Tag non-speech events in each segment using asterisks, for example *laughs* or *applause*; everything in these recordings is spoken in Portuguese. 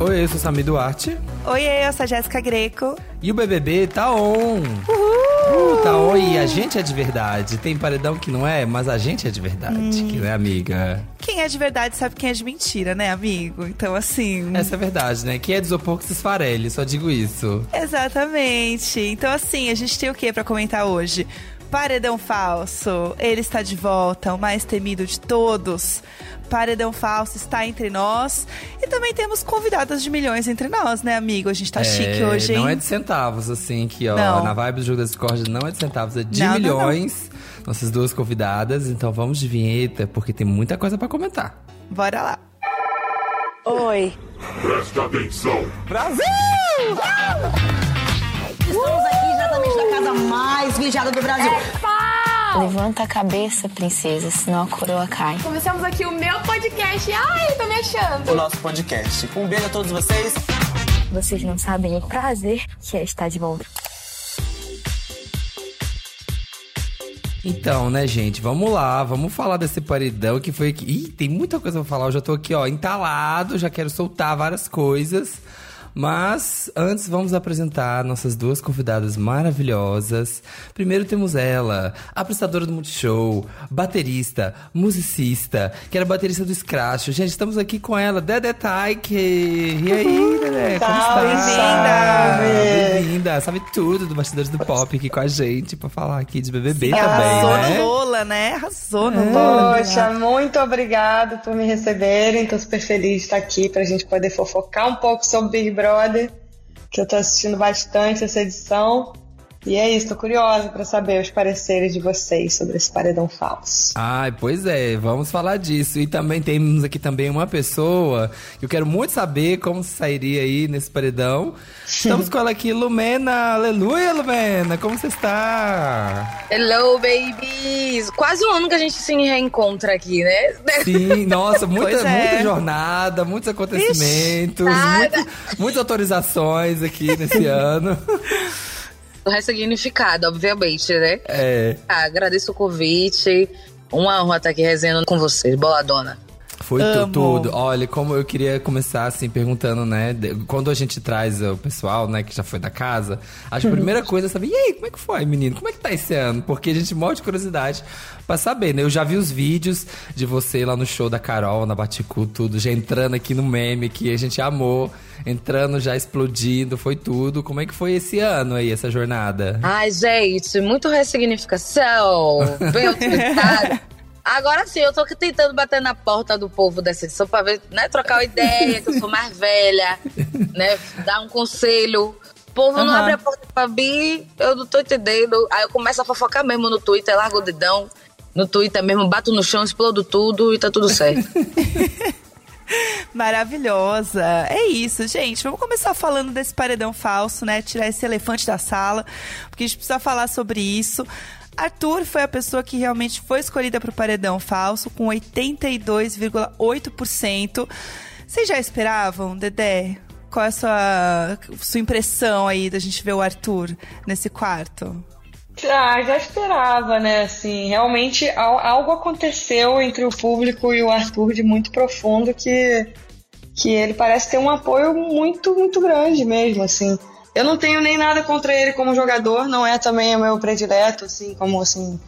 Oi, eu sou Sami Duarte. Oi, eu sou a Jéssica Greco. E o BBB tá on. Uhul! Uh, tá on e a gente é de verdade. Tem paredão que não é, mas a gente é de verdade, hum. que não é amiga. Quem é de verdade sabe quem é de mentira, né, amigo? Então, assim. Essa é verdade, né? Quem é de isopor que se esfarele, só digo isso. Exatamente. Então, assim, a gente tem o que para comentar hoje? Paredão falso, ele está de volta, o mais temido de todos. Paredão Falso está entre nós. E também temos convidadas de milhões entre nós, né, amigo? A gente tá é, chique hoje, hein? Não é de centavos, assim, que ó, não. na vibe do jogo da Discord não é de centavos, é de não, milhões. Não, Nossas duas convidadas, então vamos de vinheta, porque tem muita coisa para comentar. Bora lá. Oi. Presta atenção. Brasil! Estamos aqui mais vigiada do Brasil. É Levanta a cabeça, princesa, senão a coroa cai. Começamos aqui o meu podcast. Ai, tô me achando. O nosso podcast. Um beijo a todos vocês. Vocês não sabem o prazer que é estar de volta. Então, né, gente, vamos lá, vamos falar desse paredão que foi. Ih, tem muita coisa pra falar. Eu já tô aqui, ó, entalado, já quero soltar várias coisas. Mas antes vamos apresentar nossas duas convidadas maravilhosas. Primeiro temos ela, apresentadora do Multishow, baterista, musicista, que era baterista do Scratch. Gente, estamos aqui com ela, Dedé Taike. E aí, Dedé, como está? Bem-vinda! Bem-vinda! Sabe tudo do Bastidores do Pop aqui com a gente pra falar aqui de BBB Sim, também, arrasou né? no Lola, né? Arrasou no é. Lola. Poxa, muito obrigado por me receberem. Tô super feliz de estar aqui pra gente poder fofocar um pouco sobre Big Brother, que eu tô assistindo bastante essa edição. E é isso, tô curiosa para saber os pareceres de vocês sobre esse paredão falso. Ai, pois é, vamos falar disso. E também temos aqui também uma pessoa que eu quero muito saber como sairia aí nesse paredão. Estamos *laughs* com ela aqui, Lumena. Aleluia, Lumena. Como você está? Hello, babies. Quase um ano que a gente se reencontra aqui, né? Sim, *laughs* nossa, muita, é. muita jornada, muitos acontecimentos, muitas, muitas autorizações aqui nesse *laughs* ano. Ressignificado, obviamente, né? É. Ah, agradeço o convite. Uma honra estar aqui resenhando com vocês. Boladona. Foi Amo. tudo. Olha, como eu queria começar assim perguntando, né? Quando a gente traz o pessoal, né, que já foi da casa, a primeira coisa é saber, e aí, como é que foi, menino? Como é que tá esse ano? Porque a gente morre de curiosidade pra saber, né? Eu já vi os vídeos de você lá no show da Carol, na Baticu, tudo, já entrando aqui no meme que a gente amou, entrando já explodindo, foi tudo. Como é que foi esse ano aí, essa jornada? Ai, gente, muito ressignificação, bem utilitário. *laughs* Agora sim, eu tô tentando bater na porta do povo dessa edição pra ver, né, trocar uma ideia, que eu sou mais velha, *laughs* né, dar um conselho. O povo uhum. não abre a porta pra mim, eu não tô entendendo. Aí eu começo a fofocar mesmo no Twitter, largo o dedão. No Twitter mesmo, bato no chão, explodo tudo e tá tudo certo. *laughs* Maravilhosa. É isso, gente. Vamos começar falando desse paredão falso, né? Tirar esse elefante da sala, porque a gente precisa falar sobre isso. Arthur foi a pessoa que realmente foi escolhida para o paredão falso, com 82,8%. Vocês já esperavam, Dedé? Qual é a sua, sua impressão aí da gente ver o Arthur nesse quarto? Ah, já esperava, né? Assim, realmente algo aconteceu entre o público e o Arthur de muito profundo que, que ele parece ter um apoio muito, muito grande mesmo, assim. Eu não tenho nem nada contra ele como jogador, não é também o meu predileto, assim, como assim,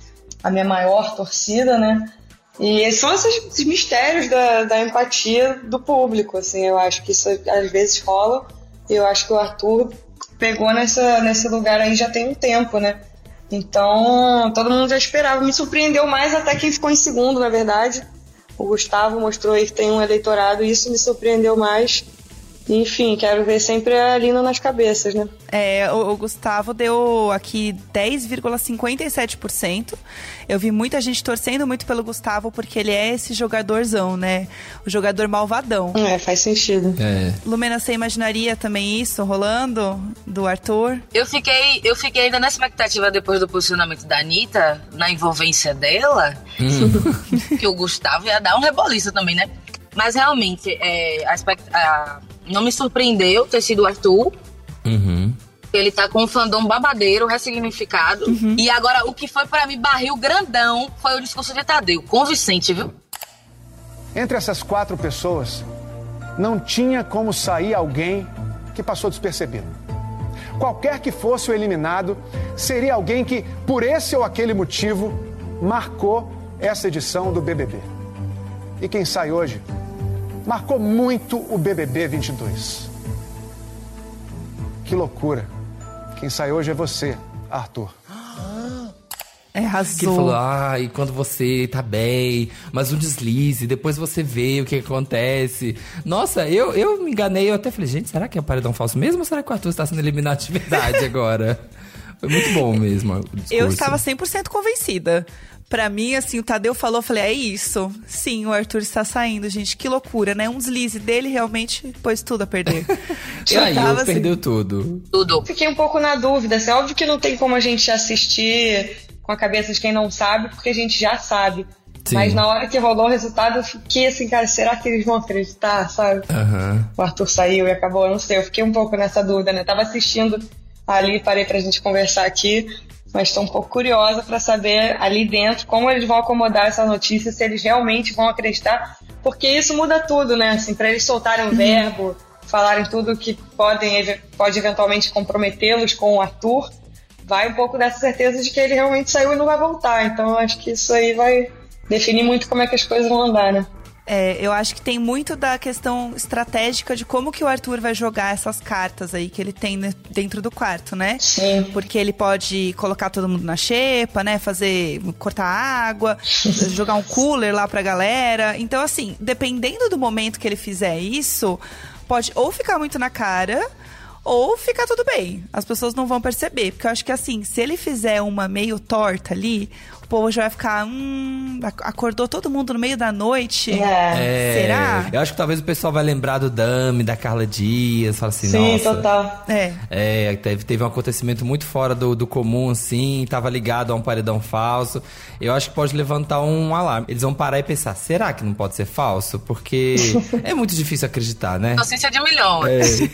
a minha maior torcida, né? E são esses, esses mistérios da, da, empatia do público, assim, eu acho que isso às vezes rola. E eu acho que o Arthur pegou nessa, nesse lugar aí já tem um tempo, né? Então, todo mundo já esperava. Me surpreendeu mais até quem ficou em segundo, na verdade. O Gustavo mostrou aí que tem um eleitorado, e isso me surpreendeu mais. Enfim, quero ver sempre a Lina nas cabeças, né? É, o, o Gustavo deu aqui 10,57%. Eu vi muita gente torcendo muito pelo Gustavo porque ele é esse jogadorzão, né? O jogador malvadão. É, faz sentido. É. Lumena, você imaginaria também isso rolando do Arthur? Eu fiquei, eu fiquei ainda na expectativa depois do posicionamento da Anitta, na envolvência dela, hum. *laughs* que o Gustavo ia dar um reboliço também, né? Mas realmente, é, a, a não me surpreendeu ter sido o Arthur. Uhum. Ele tá com um fandom babadeiro, ressignificado. Uhum. E agora, o que foi para mim barril grandão foi o discurso de Tadeu. Convincente, viu? Entre essas quatro pessoas, não tinha como sair alguém que passou despercebido. Qualquer que fosse o eliminado, seria alguém que, por esse ou aquele motivo, marcou essa edição do BBB. E quem sai hoje marcou muito o BBB 22. Que loucura. Quem sai hoje é você, Arthur. É, arrasou. Que ele falou, ah, e quando você tá bem, mas um deslize, depois você vê o que acontece. Nossa, eu, eu me enganei, eu até falei, gente, será que é paredão falso mesmo ou será que o Arthur está sendo eliminado de verdade *laughs* agora? Foi muito bom mesmo. Eu estava 100% convencida. Pra mim, assim, o Tadeu falou, eu falei, é isso. Sim, o Arthur está saindo, gente. Que loucura, né? Um deslize dele realmente pôs tudo a perder. *laughs* Saiu, tava assim- perdeu tudo. Tudo. Fiquei um pouco na dúvida. Assim, óbvio que não tem como a gente assistir com a cabeça de quem não sabe, porque a gente já sabe. Sim. Mas na hora que rolou o resultado, eu fiquei assim, cara, será que eles vão acreditar, sabe? Aham. O Arthur saiu e acabou, eu não sei. Eu fiquei um pouco nessa dúvida, né? Tava assistindo ali, parei pra gente conversar aqui, mas tô um pouco curiosa pra saber ali dentro como eles vão acomodar essa notícia, se eles realmente vão acreditar, porque isso muda tudo, né? Assim, pra eles soltarem o verbo, falarem tudo que podem, pode eventualmente comprometê-los com o Arthur, vai um pouco dessa certeza de que ele realmente saiu e não vai voltar. Então eu acho que isso aí vai definir muito como é que as coisas vão andar, né? É, eu acho que tem muito da questão estratégica de como que o Arthur vai jogar essas cartas aí que ele tem dentro do quarto, né? Sim. Porque ele pode colocar todo mundo na xepa, né? Fazer. cortar água, *laughs* jogar um cooler lá pra galera. Então, assim, dependendo do momento que ele fizer isso, pode ou ficar muito na cara. Ou ficar tudo bem. As pessoas não vão perceber. Porque eu acho que assim, se ele fizer uma meio torta ali, povo já vai ficar. Hum, ac- acordou todo mundo no meio da noite. É. É, Será? Eu acho que talvez o pessoal vai lembrar do Dami, da Carla Dias, fala assim, Sim, nossa. total. É. É, teve, teve um acontecimento muito fora do, do comum, assim, tava ligado a um paredão falso. Eu acho que pode levantar um alarme. Eles vão parar e pensar, será que não pode ser falso? Porque *laughs* é muito difícil acreditar, né? Inocência de milhões. É,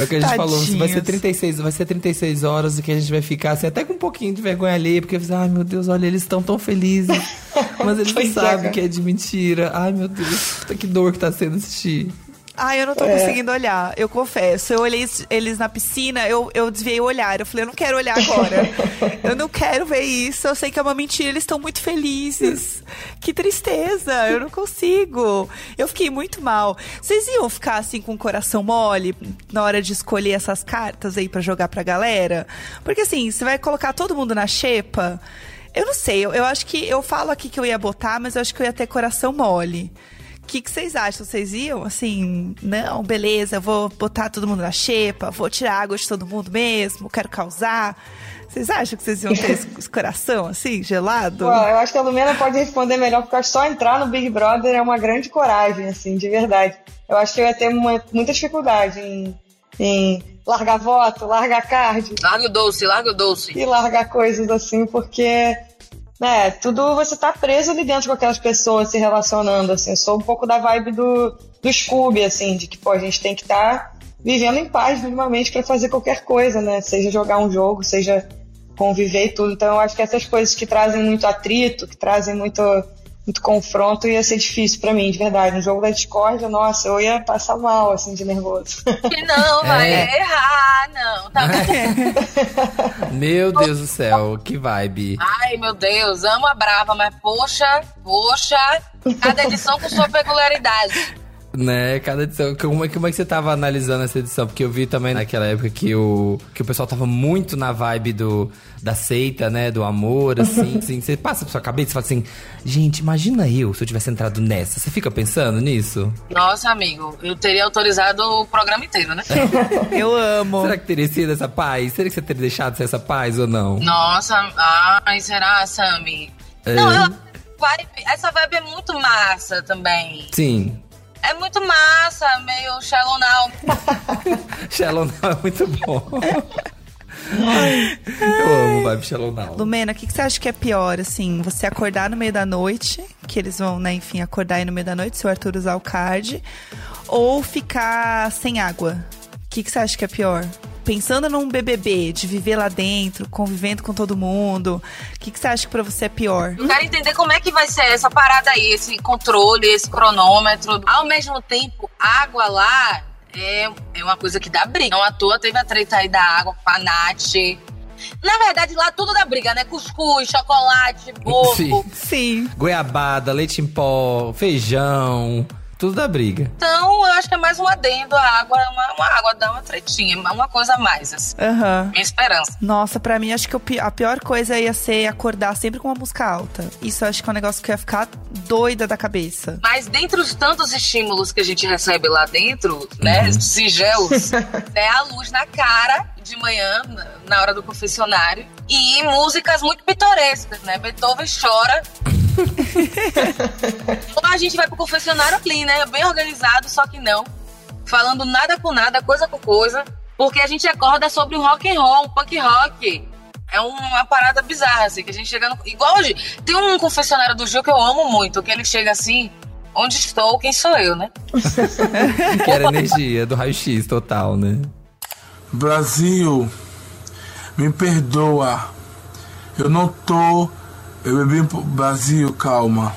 é o que a gente falou, vai ser Tadinhos. 36, vai ser 36 horas e que a gente vai ficar assim, até com um pouquinho de vergonha ali, porque ai meu Deus, olha, eles estão tão felizes. *laughs* Mas eles não é, sabem que é de mentira. Ai meu Deus, que dor que tá sendo assistir. Ai, eu não tô É. conseguindo olhar, eu confesso. Eu olhei es- eles na piscina, eu, eu desviei o olhar. Eu falei, eu não quero olhar agora. *laughs* eu não quero ver isso. Eu sei que é uma mentira, eles estão muito felizes. Que tristeza, eu não consigo. Eu fiquei muito mal. Vocês iam ficar assim com o coração mole na hora de escolher essas cartas aí pra jogar pra galera? Porque assim, você vai colocar todo mundo na xepa. Eu não sei, eu, eu acho que eu falo aqui que eu ia botar, mas eu acho que eu ia ter coração mole. O que, vocês acham? Vocês iam assim, não, beleza, vou botar todo mundo na xepa, vou tirar água de todo mundo mesmo, quero causar. Vocês acham que vocês iam ter esse coração assim, gelado? Eu acho que a Lumena pode responder melhor, porque só entrar no Big Brother é uma grande coragem, assim, de verdade. Eu acho que eu ia ter uma- muita dificuldade em, em largar voto, largar card Larga o doce, larga o doce. e largar coisas assim, porque, né, tudo você tá preso ali dentro com aquelas pessoas se relacionando, assim. Eu sou um pouco da vibe do, do Scooby, assim, de que, pô, a gente tem que estar vivendo em paz minimamente para fazer qualquer coisa, né? Seja jogar um jogo, seja conviver e tudo. Então eu acho que essas coisas que trazem muito atrito, que trazem muito, muito confronto, ia ser difícil para mim, de verdade. No jogo da discórdia, nossa, eu ia passar mal, assim, de nervoso. Que não *laughs* vai É. errar, não. Tá *laughs* Meu Deus do céu, que vibe. Ai, meu Deus, amo a Brava, mas poxa, poxa, cada edição com sua peculiaridade. Né, cada edição. Como é, como é que você tava analisando essa edição? Porque eu vi também naquela época que o, que o pessoal tava muito na vibe do, da seita, né? Do amor, assim, *laughs* assim. Você passa pra sua cabeça e fala assim: gente, imagina eu se eu tivesse entrado nessa. Você fica pensando nisso? Nossa, amigo, eu teria autorizado o programa inteiro, né? *laughs* Eu amo. *laughs* Será que teria sido essa paz? Será que você teria deixado ser essa paz ou não? Nossa, ai, será, Sammy? É. Não, eu, vibe, essa vibe é muito massa também. Sim. É muito massa, meio shallow now. *laughs* Shallow Now é muito bom. Ai, eu amo vibe Shallow Now. Lumena, o que, que você acha que é pior, assim? Você acordar no meio da noite, que eles vão, né, enfim, acordar aí no meio da noite, se o Arthur usar o card, ou ficar sem água? O que, que você acha que é pior? Pensando num BBB, de viver lá dentro, convivendo com todo mundo, o que, que você acha que pra você é pior? Eu quero entender como é que vai ser essa parada aí, esse controle, esse cronômetro. Ao mesmo tempo, água lá é, é uma coisa que dá briga. Não à toa teve a treta aí da água com a Nath. Na verdade, lá tudo dá briga, né? Cuscuz, chocolate, *laughs* bolo. Sim. Sim. Goiabada, leite em pó, feijão, tudo dá briga. Então, eu acho que é mais um adendo. A água, uma, uma água dá uma tretinha, uma coisa a mais, assim. Aham. Minha esperança. Nossa, pra mim, acho que a pior coisa ia ser acordar sempre com uma música alta. Isso eu acho que é um negócio que eu ia ficar doida da cabeça. Mas dentre os tantos estímulos que a gente recebe lá dentro, né, singelos, *laughs* é a luz na cara de manhã, na- na hora do confessionário, e músicas muito pitorescas, né? Beethoven chora. Ou a gente vai pro confessionário clean, né? Bem organizado, só que não. Falando nada com nada, coisa com coisa, porque a gente acorda sobre um rock and roll, um punk rock. É uma parada bizarra, assim, que a gente chega no... Igual hoje, tem um confessionário do Gil que eu amo muito, que ele chega assim, onde estou, quem sou eu, né? *laughs* Que era energia do raio-x total, né? Brasil, me perdoa. Eu não tô. Eu bebi. Brasil, calma.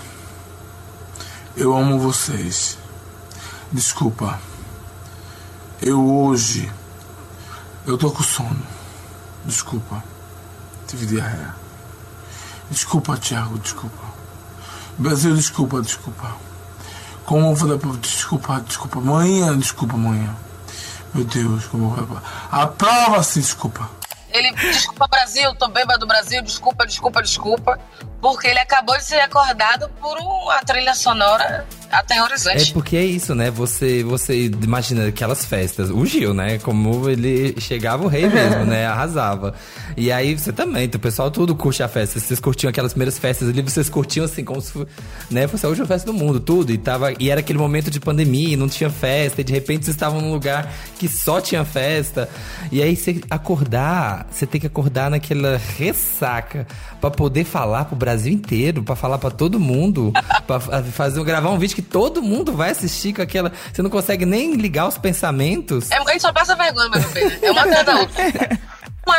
Eu amo vocês. Desculpa. Eu hoje. Eu tô com sono. Desculpa. Tive diarreia. Desculpa, Thiago, desculpa. Brasil, desculpa, desculpa. Como eu vou dar pra. Desculpa, desculpa. Manhã, desculpa, manhã. Meu Deus, como vai. Aprova-se, desculpa. Ele, desculpa Brasil, tô bêbado Brasil, desculpa, desculpa, desculpa. Porque ele acabou de ser acordado por uma trilha sonora É aterrorizante. porque é isso, né? Você, você imagina aquelas festas. O Gil, né? Como ele chegava o rei *laughs* mesmo, né? Arrasava. E aí você também, o pessoal tudo curte a festa. Vocês curtiam aquelas primeiras festas ali, vocês curtiam assim, como se né, fosse a última festa do mundo, tudo. E, tava, e era aquele momento de pandemia, não tinha festa. E de repente vocês estavam num lugar que só tinha festa. E aí você acordar, você tem que acordar naquela ressaca pra poder falar pro Brasil inteiro, pra falar pra todo mundo, *laughs* pra fa- fazer gravar um vídeo que todo mundo vai assistir com aquela, você não consegue nem ligar os pensamentos. É, a gente só passa vergonha, meu bebê. né? É uma atrás da outra. *laughs*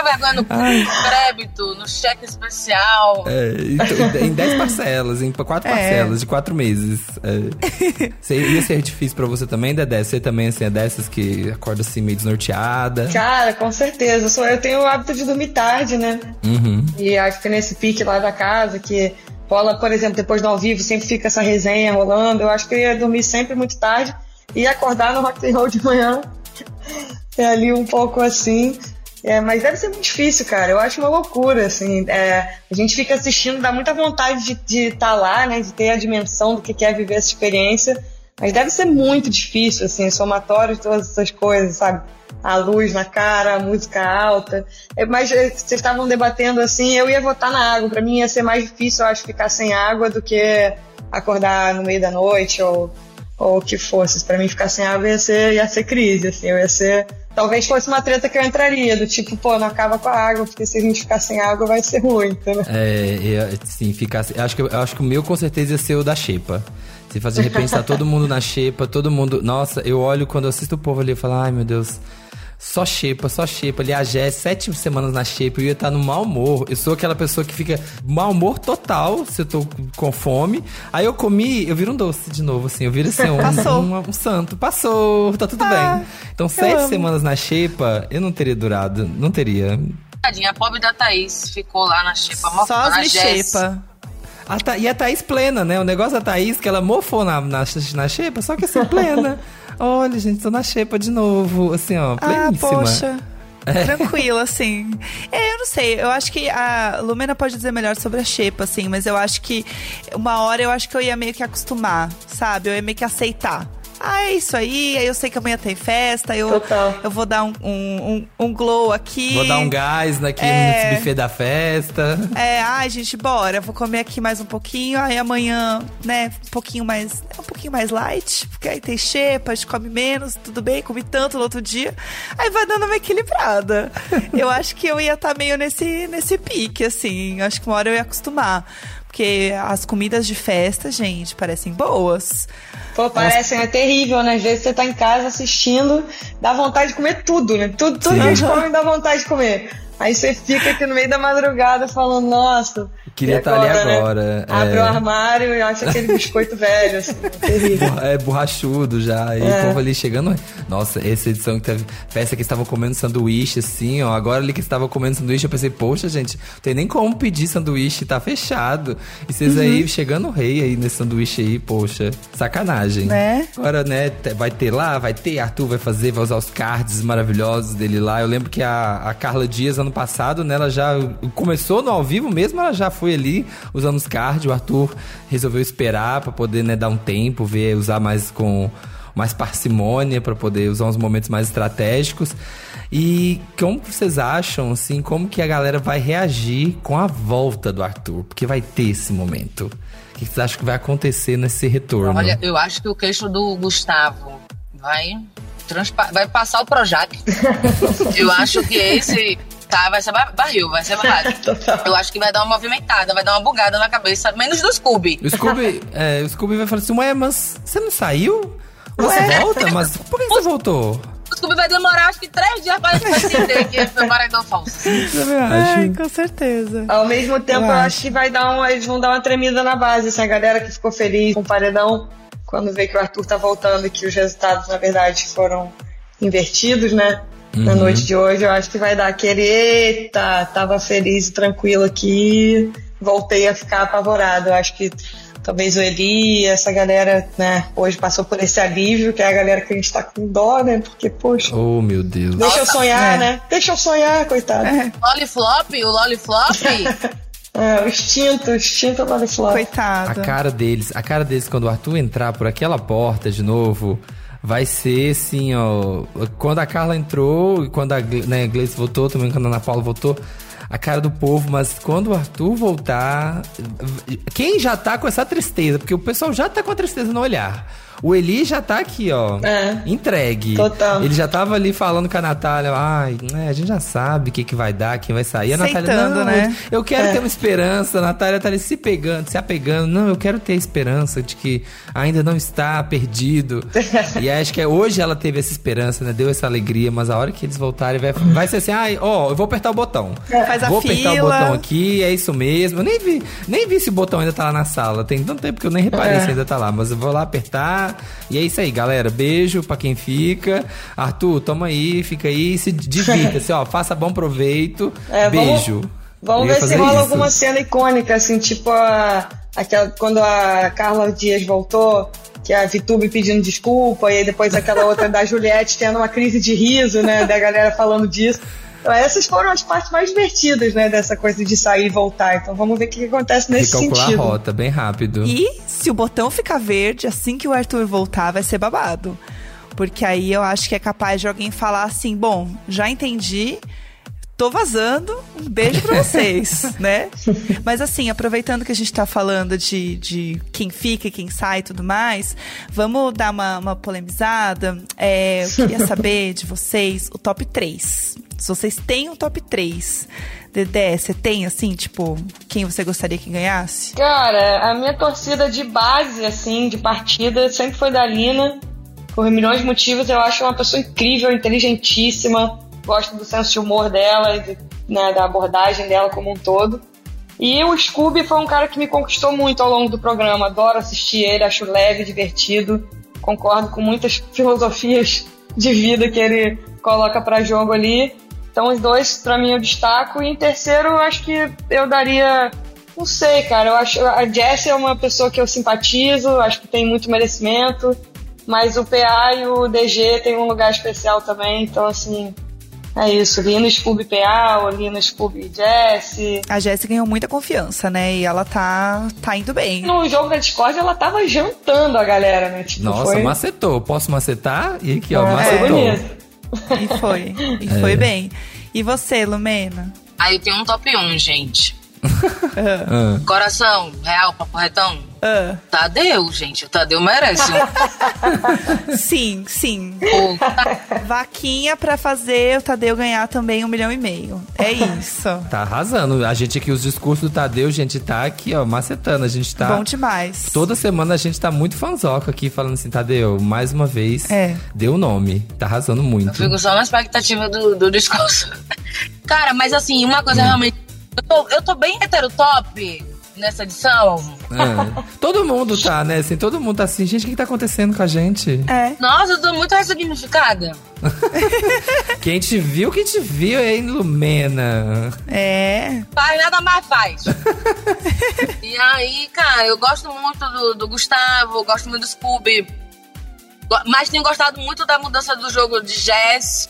Vergonha no crédito, no cheque especial. É, então, em 10 parcelas, em quatro É. parcelas de quatro meses. É. *laughs* Ia ser difícil pra você também, Dedé? Você também assim, é dessas que acorda assim meio desnorteada? Cara, com certeza. Eu, sou, eu tenho o hábito de dormir tarde, né? Uhum. E acho que nesse pique lá da casa, que rola, por exemplo, depois do ao vivo, sempre fica essa resenha rolando. Eu acho que eu ia dormir sempre muito tarde e acordar no rock and roll de manhã. *laughs* É ali um pouco assim. É, mas deve ser muito difícil, cara. Eu acho uma loucura, assim. É, a gente fica assistindo, dá muita vontade de estar lá, né? De ter a dimensão do que é viver essa experiência. Mas deve ser muito difícil, assim, somatório de todas essas coisas, sabe? A luz na cara, a música alta. É, mas é, vocês estavam debatendo assim, eu ia votar na água. Pra mim ia ser mais difícil, eu acho, ficar sem água do que acordar no meio da noite ou, ou o que fosse. Pra mim ficar sem água ia ser, ia ser crise, assim, eu ia ser. Talvez fosse uma treta que eu entraria, do tipo, pô, não acaba com a água, porque se a gente ficar sem água vai ser ruim, entendeu? É, eu, sim, ficar. Acho que, eu acho que o meu com certeza ia ser o da Xepa. Se fazer repensar *laughs* todo mundo na Xepa, todo mundo. Nossa, eu olho quando eu assisto o povo ali e falo, ai meu Deus. Só xepa, só xepa. Ali a Jé, sete semanas na xepa, eu ia estar no mau humor. Eu sou aquela pessoa que fica mau humor total se eu tô com fome. Aí eu comi, eu viro um doce de novo, assim. Eu viro assim, um, Passou. um, um santo. Passou, tá tudo Ah, bem. Então, sete amo. semanas na xepa, eu não teria durado. Não teria. Tadinha, a pobre da Thaís ficou lá na xepa, mó- Só as xepa. A Tha- e a Thaís plena, né? O negócio da Thaís, que ela mofou na, na, na xepa, só que assim, plena. *laughs* Olha, gente, tô na xepa de novo. Assim, ó, Ah, pleníssima. poxa. Tranquilo, assim. É, eu não sei. Eu acho que a Lumena pode dizer melhor sobre a Xepa, assim, mas eu acho que uma hora eu acho que eu ia meio que acostumar, sabe? Eu ia meio que aceitar. Ah, é isso aí. Aí eu sei que amanhã tem festa. Eu, Total. eu vou dar um, um, um, um glow aqui. Vou dar um gás naquele É. nesse buffet da festa. É, ai, gente, bora. Vou comer aqui mais um pouquinho. Aí amanhã, né, um pouquinho mais. Um pouquinho mais light. Porque aí tem xepa, a gente come menos, tudo bem, comi tanto no outro dia. Aí vai dando uma equilibrada. *laughs* eu acho que eu ia estar meio nesse, nesse pique, assim. Acho que uma hora eu ia acostumar. Porque as comidas de festa, gente, parecem boas. Pô, parece, é terrível, né? Às vezes você tá em casa assistindo, dá vontade de comer tudo, né? Tudo, tudo que a gente come dá vontade de comer. Aí você fica aqui no meio da madrugada falando, nossa, Queria estar ali agora, né? agora. Abre é. o armário e acha aquele biscoito velho, assim. *laughs* É borrachudo já. E É. o povo ali chegando. Nossa, essa edição que teve. Festa que estavam comendo sanduíche, assim, ó. Agora ali que estavam comendo sanduíche, eu pensei, poxa, gente, não tem nem como pedir sanduíche, tá fechado. E vocês Uhum. aí chegando o rei aí nesse sanduíche aí, poxa, sacanagem. Né? Agora, né, vai ter lá, vai ter, Arthur vai fazer, vai usar os cards maravilhosos dele lá. Eu lembro que a, a Carla Dias, ano passado, né, ela já começou no ao vivo mesmo, ela já foi ali usando os cards. O Arthur resolveu esperar pra poder, né, dar um tempo, ver, usar mais com mais parcimônia pra poder usar uns momentos mais estratégicos. E como vocês acham, assim, como que a galera vai reagir com a volta do Arthur? Porque vai ter esse momento. O que vocês acham que vai acontecer nesse retorno? Olha, eu acho que o queixo do Gustavo vai, vai passar o Projac. *laughs* eu acho que esse tá, vai ser ba- barril, vai ser barrado. *laughs* Eu acho que vai dar uma movimentada, vai dar uma bugada na cabeça, menos do Scooby. O Scooby, é, o Scooby vai falar assim, ué, mas você não saiu? Você volta? Mas por que você voltou? O Scooby vai demorar acho que três dias pra entender *laughs* que foi paredão falso. Ai, com certeza. Ao mesmo tempo, Eu eu, acho. acho que vai dar um, eles vão dar uma tremida na base. Assim, a galera que ficou feliz com o paredão, quando vê que o Arthur tá voltando e que os resultados, na verdade, foram invertidos, né? Na Uhum. noite de hoje, eu acho que vai dar aquele eita, tava feliz e tranquilo aqui, voltei a ficar apavorado. Eu acho que talvez o Eli, essa galera, né, hoje passou por esse alívio, que é a galera que a gente tá com dó, né? Porque, poxa, Oh, meu Deus. deixa eu sonhar, é. né? Deixa eu sonhar, coitado. Loliflop, o Loliflop. *laughs* É, o instinto, o instinto flor. A Coitado. cara deles, a cara deles quando o Arthur entrar por aquela porta de novo, vai ser assim, ó. Quando a Carla entrou, quando a né, Gleice voltou, também quando a Ana Paula voltou, a cara do povo, mas quando o Arthur voltar. Quem já tá com essa tristeza? Porque o pessoal já tá com a tristeza no olhar. O Eli já tá aqui, ó. É. Entregue. Total. Ele já tava ali falando com a Natália. Ai, né, a gente já sabe o que, que vai dar, quem vai sair. A Natália, Aceitando, não, né? eu quero É. ter uma esperança. A Natália tá ali se pegando, se apegando. Não, eu quero ter a esperança de que ainda não está perdido. *laughs* e acho que é- hoje ela teve essa esperança, né? Deu essa alegria, mas a hora que eles voltarem vai, vai ser assim, ai, ó, eu vou apertar o botão. Faz a vou apertar o fila. botão aqui, é isso mesmo. Eu nem vi, nem vi se o botão ainda tá lá na sala. Tem tanto tempo que eu nem reparei É. se ainda tá lá. Mas eu vou lá apertar. E é isso aí, galera. Beijo pra quem fica. Arthur, toma aí, fica aí, se divirta-se, *laughs* ó. Faça bom proveito. É, vamos- Beijo. Vamos ia ver se rola isso. alguma cena icônica, assim, tipo a, aquela, quando a Carla Dias voltou, que a Vitube pedindo desculpa, e aí depois aquela outra da Juliette tendo uma crise de riso, né, da galera falando disso. Então, essas foram as partes mais divertidas, né, dessa coisa de sair e voltar. Então vamos ver o que, que acontece nesse Recalcular sentido. a rota, bem rápido. E se o botão ficar verde, assim que o Arthur voltar, vai ser babado. Porque aí eu acho que é capaz de alguém falar assim: bom, já entendi, tô vazando, um beijo pra vocês, *laughs* né? Mas assim, aproveitando que a gente tá falando de, de quem fica e quem sai e tudo mais, vamos dar uma, uma polemizada. É, eu queria *laughs* saber de vocês o top 3. Se vocês têm um top 3. Dedé, você tem, assim, tipo, quem você gostaria que ganhasse? Cara, a minha torcida de base, assim, de partida, sempre foi da Lina. Por milhões de motivos, eu acho uma pessoa incrível, inteligentíssima. Gosto do senso de humor dela de- né, da abordagem dela como um todo. E o Scooby foi um cara que me conquistou muito ao longo do programa. Adoro assistir ele, acho leve, divertido. Concordo com muitas filosofias de vida que ele coloca pra jogo ali. Então, os dois, pra mim, eu destaco. E em terceiro, acho que eu daria. Não sei, cara. Eu acho. A Jessie é uma pessoa que eu simpatizo, acho que tem muito merecimento. Mas o PA e o DG tem um lugar especial também. Então, assim. É isso. Lino, Scooby PA, ou Lino, Scooby Jessie. A Jéssica ganhou muita confiança, né? E ela tá, tá indo bem. No jogo da Discord, ela tava jantando a galera, né? Tipo, Nossa, foi... macetou. Posso macetar? E aqui, ó, É, macetou. bonito. E foi. E *laughs* É. foi bem. E você, Lumena? Aí eu tenho um top 1, gente. Ah. *laughs* Coração, real, papo retão. Ah. Tadeu, gente. O Tadeu merece. *laughs* Sim, sim. Pô, Vaquinha pra fazer o Tadeu ganhar também um milhão e meio. É isso. Tá arrasando. A gente aqui, os discursos do Tadeu, gente, tá aqui, ó, macetando. A gente tá. Bom demais. Toda semana a gente tá muito fanzoca aqui, falando assim, Tadeu, mais uma vez, É. deu o nome. Tá arrasando muito. eu fico só na expectativa do, do discurso. *laughs* Cara, mas assim, uma coisa realmente. Eu tô, eu tô bem heterotop nessa edição. É. Todo mundo tá, né? Assim, todo mundo tá assim, gente, o que, que tá acontecendo com a gente? É. Nossa, eu tô muito ressignificada. *laughs* Quem te viu, quem te viu é em Lumena. É. Faz nada mais faz. *laughs* e aí, cara, eu gosto muito do, do Gustavo, gosto muito do Scooby. Mas tenho gostado muito da mudança do jogo de jazz.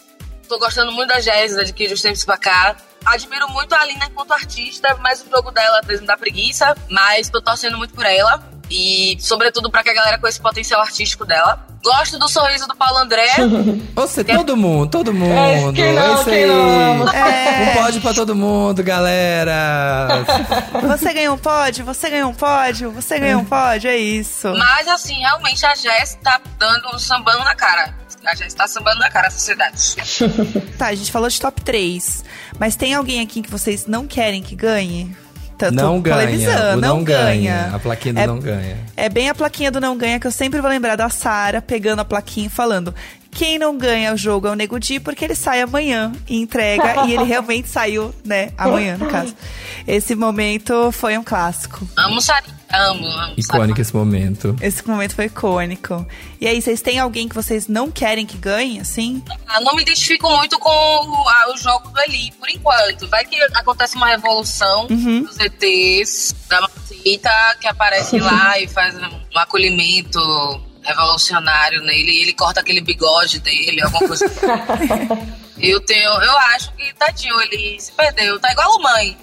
Tô gostando muito da daqui de uns tempos pra cá. Admiro muito a Alina enquanto artista, mas o jogo dela às vezes me dá preguiça. Mas tô torcendo muito por ela. E, sobretudo, pra que a galera conheça o potencial artístico dela. Gosto do sorriso do Paulo André. *laughs* Você, todo mundo, todo mundo. É, quem não, isso quem aí. não. É. Um pódio pra todo mundo, galera. *laughs* Você ganhou um pódio, você ganhou um pódio, você ganhou um pódio, é isso. Mas, assim, realmente a Jess tá dando um sambando na cara. A Jess tá sambando na cara da sociedade. *laughs* Tá, a gente falou de top 3. Mas tem alguém aqui que vocês não querem que ganhe? Tanto não ganha. não, não ganha. A plaquinha do É- não ganha. É bem a plaquinha do não ganha que eu sempre vou lembrar da Sara pegando a plaquinha e falando: quem não ganha o jogo é o Nego Di porque ele sai amanhã e entrega e ele *laughs* realmente saiu, né, amanhã no caso. Esse momento foi um clássico. Amo Sarinha, amo, amo. Icônico esse momento. Esse momento foi icônico. E aí, vocês têm alguém que vocês não querem que ganhe, assim? Ah, não me identifico muito com o, a- o jogo do Eli, por enquanto. Vai que acontece uma revolução Uhum. dos ETs, da Macita, que aparece lá *laughs* e faz um, um acolhimento revolucionário nele, e ele corta aquele bigode dele, alguma coisa. *laughs* eu tenho, eu acho que tadinho, ele se perdeu. Tá igual o mãe.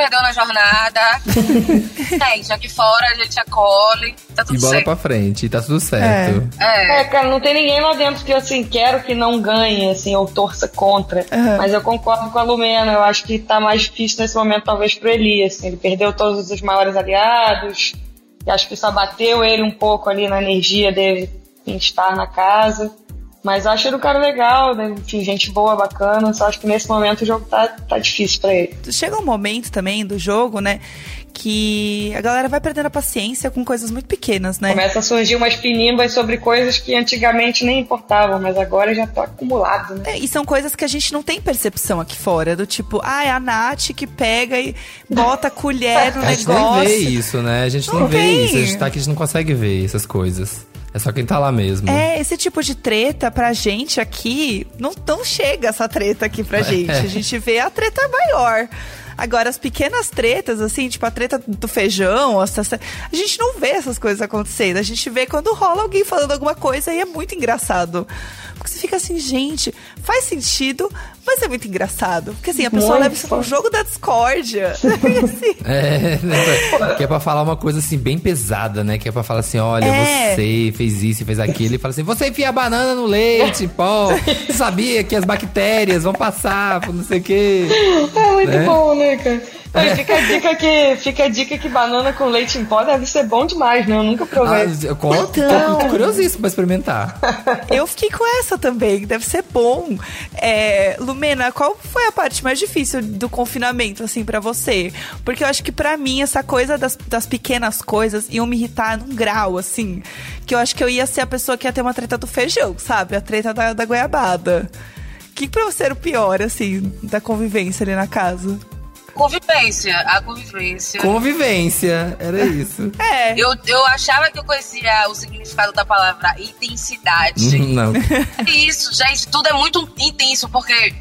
Perdeu na jornada. *laughs* Gente, aqui fora a gente acolhe, tá tudo E bola certo. pra frente, e tá tudo certo. É. É, cara, não tem ninguém lá dentro que eu, assim, quero que não ganhe, assim, ou torça contra. Mas eu concordo com a Lumena, eu acho que tá mais difícil nesse momento, talvez, pro Eli, assim. Ele perdeu todos os maiores aliados, e acho que isso abateu ele um pouco ali na energia dele em estar na casa. Mas acho ele um cara legal, né? enfim, gente boa, bacana. Só acho que nesse momento o jogo tá, tá difícil pra ele. Chega um momento também do jogo, né? Que a galera vai perdendo a paciência com coisas muito pequenas, né? Começa a surgir umas pinimbas sobre coisas que antigamente nem importavam, mas agora já tá acumulado, né? É, e são coisas que a gente não tem percepção aqui fora. Do tipo, ah, é a Nath que pega e bota a colher no *laughs* A gente negócio. nem vê isso, né? A gente não, Não vê tem. isso. A gente tá aqui, a gente não consegue ver essas coisas. É só quem tá lá mesmo. É, esse tipo de treta pra gente aqui, não, não chega essa treta aqui pra *laughs* gente. A gente vê a treta maior. Agora, as pequenas tretas, assim, tipo a treta do feijão, a gente não vê essas coisas acontecendo. A gente vê quando rola alguém falando alguma coisa e é muito engraçado. Porque você fica assim, gente, faz sentido, mas é muito engraçado. Porque assim, a pessoa Muito leva isso pro jogo da discórdia. *laughs* *laughs* assim, É, né? que é pra falar uma coisa assim, bem pesada, né? Que é pra falar assim: olha, É. você fez isso e fez aquilo. E fala assim: você enfia a banana no leite, pô. Você sabia que as bactérias vão passar por não sei o quê. É muito Né? bom, né, cara? *laughs* Aí fica a dica que fica a dica que banana com leite em pó deve ser bom demais, né? Eu nunca provei. Ah, eu conto, Então. tô curiosíssimo pra experimentar. Eu fiquei com essa também, deve ser bom. É, Lumena, qual foi a parte mais difícil do confinamento, assim, pra você? Porque eu acho que pra mim, essa coisa das, das pequenas coisas iam me irritar num grau, assim, que eu acho que eu ia ser a pessoa que ia ter uma treta do feijão, sabe? A treta da, da goiabada. O que pra você era o pior, assim, da convivência ali na casa? Convivência, a convivência. Convivência, era isso. *laughs* É. Eu, eu achava que eu conhecia o significado da palavra intensidade. Não. É Isso, gente, tudo é muito intenso, porque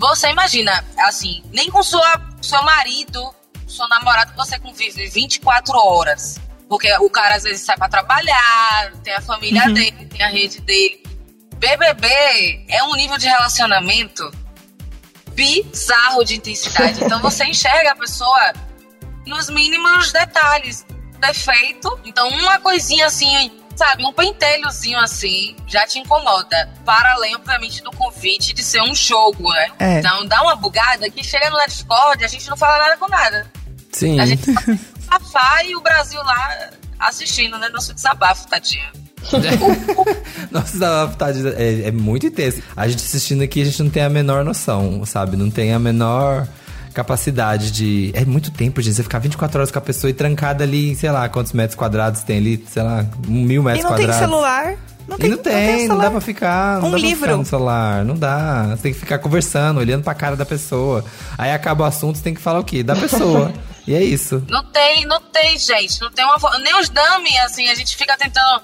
você imagina, assim, nem com sua, seu marido, seu namorado, você convive 24 horas. Porque o cara às vezes sai pra trabalhar, tem a família Uhum. dele, tem a rede dele. BBB é um nível de relacionamento bizarro de intensidade. *laughs* Então você enxerga a pessoa nos mínimos detalhes. Defeito. Então, uma coisinha assim, sabe, um pentelhozinho assim, já te incomoda. Para além, obviamente, do convite de ser um jogo, né? É. Então, dá uma bugada que chega no Discord, a gente não fala nada com nada. Sim. A gente safar e o Brasil lá assistindo, né? Nosso desabafo, tadinha. *laughs* Nossa, desabafo tá é, é muito intenso. A gente assistindo aqui, a gente não tem a menor noção, sabe? Não tem a menor capacidade de. É muito tempo, gente. Você ficar 24 horas com a pessoa e trancada ali, sei lá, quantos metros quadrados tem ali, sei lá, mil metros E não tem quadrados. celular. Não E tem, não tem, não, dá pra ficar. Não Um dá pra livro. ficar no celular. Não dá. Você tem que ficar conversando, olhando pra cara da pessoa. Aí acaba o assunto, você tem que falar o quê? Da pessoa. *laughs* E é isso. Não tem, não tem, gente. Não tem uma. Nem os dummy, assim, a gente fica tentando.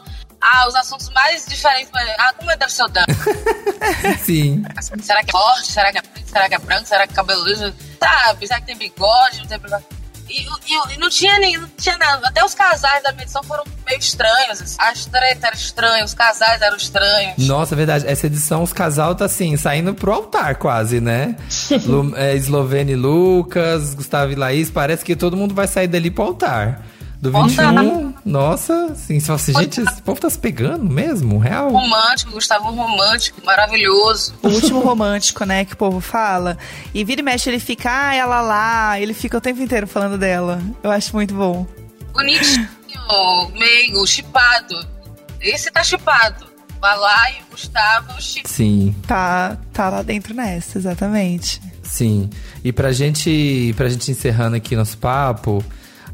Ah, os assuntos mais diferentes. Ah, como deve ser o dummy? *laughs* Sim. Será que é forte? Será que é preto? Será que é branco? Será que é cabelo liso? Sabe? Será que tem bigode? Não tem bigode? E, e, e não tinha nem, não tinha nada. Até os casais da medição foram meio estranhos. assim. As tretas eram estranhas, os casais eram estranhos. Nossa, é verdade. Essa edição, os casal tá assim, saindo pro altar quase, né? *laughs* Lu, é, Eslovene e Lucas, Gustavo e Laís, parece que todo mundo vai sair dali pro altar. Do 21, nossa, assim, você assim, gente, esse povo tá se pegando mesmo, real. Romântico, Gustavo romântico, maravilhoso. O último romântico, né, que o povo fala. E vira e mexe, ele fica, ah, ela lá. Ele fica o tempo inteiro falando dela. Eu acho muito bom. Bonitinho, meigo, chipado. Esse tá chipado. Vai lá e o Gustavo chip. Sim. Tá, tá lá dentro nessa, exatamente. Sim. E pra gente, pra gente encerrando aqui nosso papo,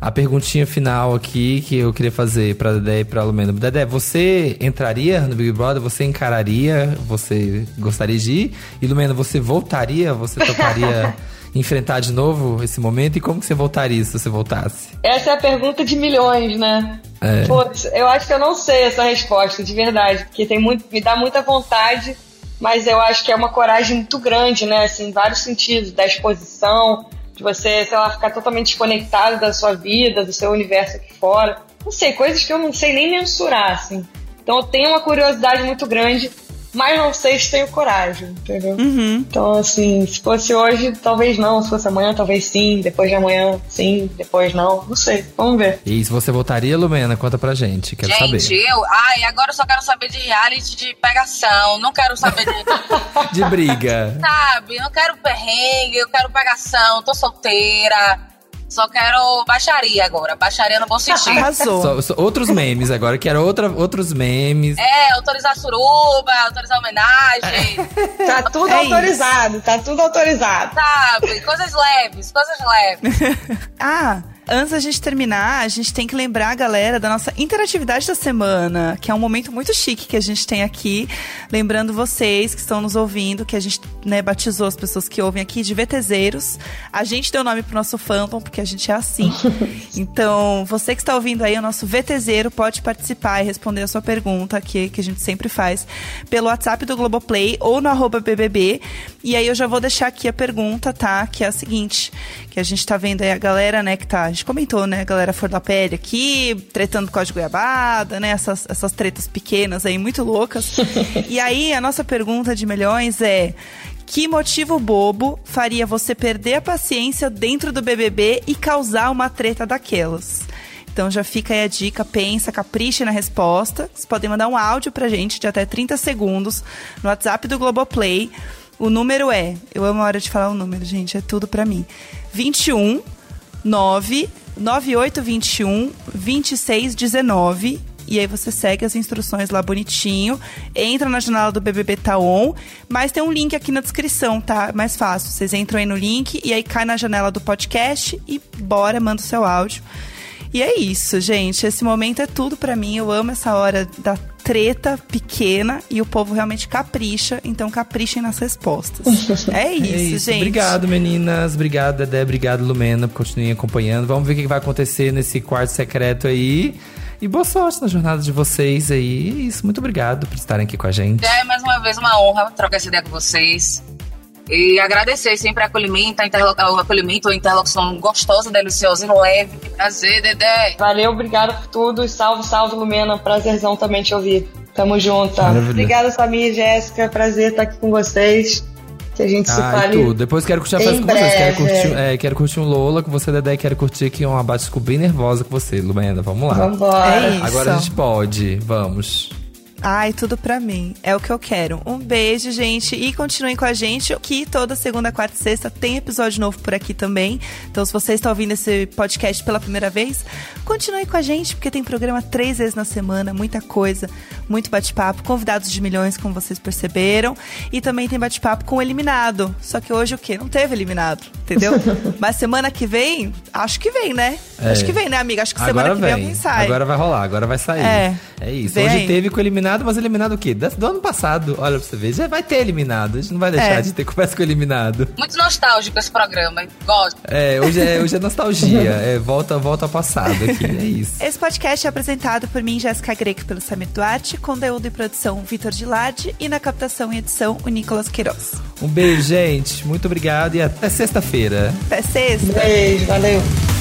a perguntinha final aqui que eu queria fazer pra Dedé e pra Lumena. Dedé, você entraria no Big Brother? Você encararia? Você gostaria de ir? E Lumena, você voltaria? Você toparia *laughs* enfrentar de novo esse momento? E como que você voltaria se você voltasse? Essa é a pergunta de milhões, né? É. Putz, eu acho que eu não sei essa resposta, de verdade, porque tem muito, me dá muita vontade, mas eu acho que é uma coragem muito grande, né? Assim, em vários sentidos, da exposição, de você, sei lá, ficar totalmente desconectado da sua vida, do seu universo aqui fora. Não sei, coisas que eu não sei nem mensurar, assim. Então eu tenho uma curiosidade muito grande, mas não sei se tenho coragem, entendeu? Então, assim, se fosse hoje, talvez não. Se fosse amanhã, talvez sim. Depois de amanhã, sim. Depois não. Não sei. Vamos ver. E se você voltaria, Lumena, conta pra gente, quero Gente, saber. eu. Ai, agora eu só quero saber de reality de pegação. Não quero saber de. *laughs* De briga. sabe? Não quero perrengue, eu quero pegação. Tô solteira. Só quero baixaria agora. Baixaria no bom sentido. Só- só outros memes agora, quero outra, outros memes. É, autorizar suruba, autorizar homenagem. Tá tudo É autorizado, tá tudo autorizado. Sabe? Coisas leves, coisas leves. *laughs* Ah, antes da gente terminar, a gente tem que lembrar a galera da nossa interatividade da semana, que é um momento muito chique que a gente tem aqui. Lembrando vocês que estão nos ouvindo, que a gente né, batizou as pessoas que ouvem aqui de VTZeros. A gente deu nome pro nosso fandom, porque a gente é assim. *laughs* Então, você que está ouvindo aí, o nosso VTZero pode participar e responder a sua pergunta, que, que a gente sempre faz, pelo WhatsApp do Globoplay ou no arroba BBB. E aí eu já vou deixar aqui a pergunta, tá? Que é a seguinte, que a gente tá vendo aí a galera, né, que tá... A gente comentou, né, a galera for da pele aqui, tretando com a de goiabada, né, essas, essas tretas pequenas aí, muito loucas. *laughs* e aí, a nossa pergunta de milhões é... Que motivo bobo faria você perder a paciência dentro do BBB e causar uma treta daquelas? Então já fica aí a dica, pensa, capriche na resposta. Vocês podem mandar um áudio pra gente de até 30 segundos no WhatsApp do Globoplay. O número é, eu amo a hora de falar o número, gente, é tudo pra mim. 21 9 9821 2619 e aí você segue as instruções lá bonitinho, entra na janela do BBB Taon, mas tem um link aqui na descrição, tá? Mais fácil. Vocês entram aí no link e aí cai na janela do podcast e bora, manda o seu áudio. E é isso, gente. Esse momento é tudo pra mim. Eu amo essa hora da treta pequena e o povo realmente capricha, então caprichem nas respostas. *laughs* É isso, É isso. gente. Obrigado, meninas. Obrigado, Dedé. Obrigado, Lumena, por continuarem acompanhando. Vamos ver o que vai acontecer nesse quarto secreto aí. E boa sorte na jornada de vocês aí. É isso. Muito obrigado por estarem aqui com a gente. É mais uma vez uma honra trocar essa ideia com vocês. E agradecer sempre o acolhimento, a interlo- o acolhimento, a interlocução gostosa, deliciosa e leve. Que prazer, Dedé. Valeu, obrigado por tudo. Salve, salve, Lumena. Prazerzão também te ouvir. Tamo junto. Maravilha. Obrigada, Samir e Jéssica. Prazer estar aqui com vocês. Que a gente se Ah, fale. e tudo. Depois quero curtir a festa com vocês. Quero breve. curtir, é, quero curtir um Lola com você, Dedé. Quero curtir aqui um abate bem nervosa com você, Lumena. Vamos lá. Vambora. É isso. Agora a gente pode. Vamos. Ai, tudo pra mim. É o que eu quero. Um beijo, gente. E continuem com a gente, que toda segunda, quarta e sexta tem episódio novo por aqui também. Então, se você está ouvindo esse podcast pela primeira vez, continue com a gente, porque tem programa três vezes na semana, muita coisa, muito bate-papo, convidados de milhões, como vocês perceberam. E também tem bate-papo com o eliminado. Só que hoje o quê? Não teve eliminado, entendeu? *laughs* Mas semana que vem, acho que vem, né? É. Acho que vem, né, amiga? Acho que semana Agora que vem vem. alguém sai. Agora vai rolar, agora vai sair. É. É isso. Vem Hoje teve com o eliminado eliminado, mas eliminado o quê? Do ano passado. Olha pra você ver. Já vai ter eliminado. A gente não vai deixar É. de ter conversa com o eliminado. Muito nostálgico esse programa, hein? Gosto. É, hoje é, hoje é nostalgia. É, volta, volta ao passado aqui. É isso. Esse podcast é apresentado por mim, Jéssica Greco, pelo Samir Duarte, com conteúdo e produção Vitor Gilade e na captação e edição o Nicolas Queiroz. Um beijo, gente. Muito obrigado e até sexta-feira. Até sexta! Beijo, valeu.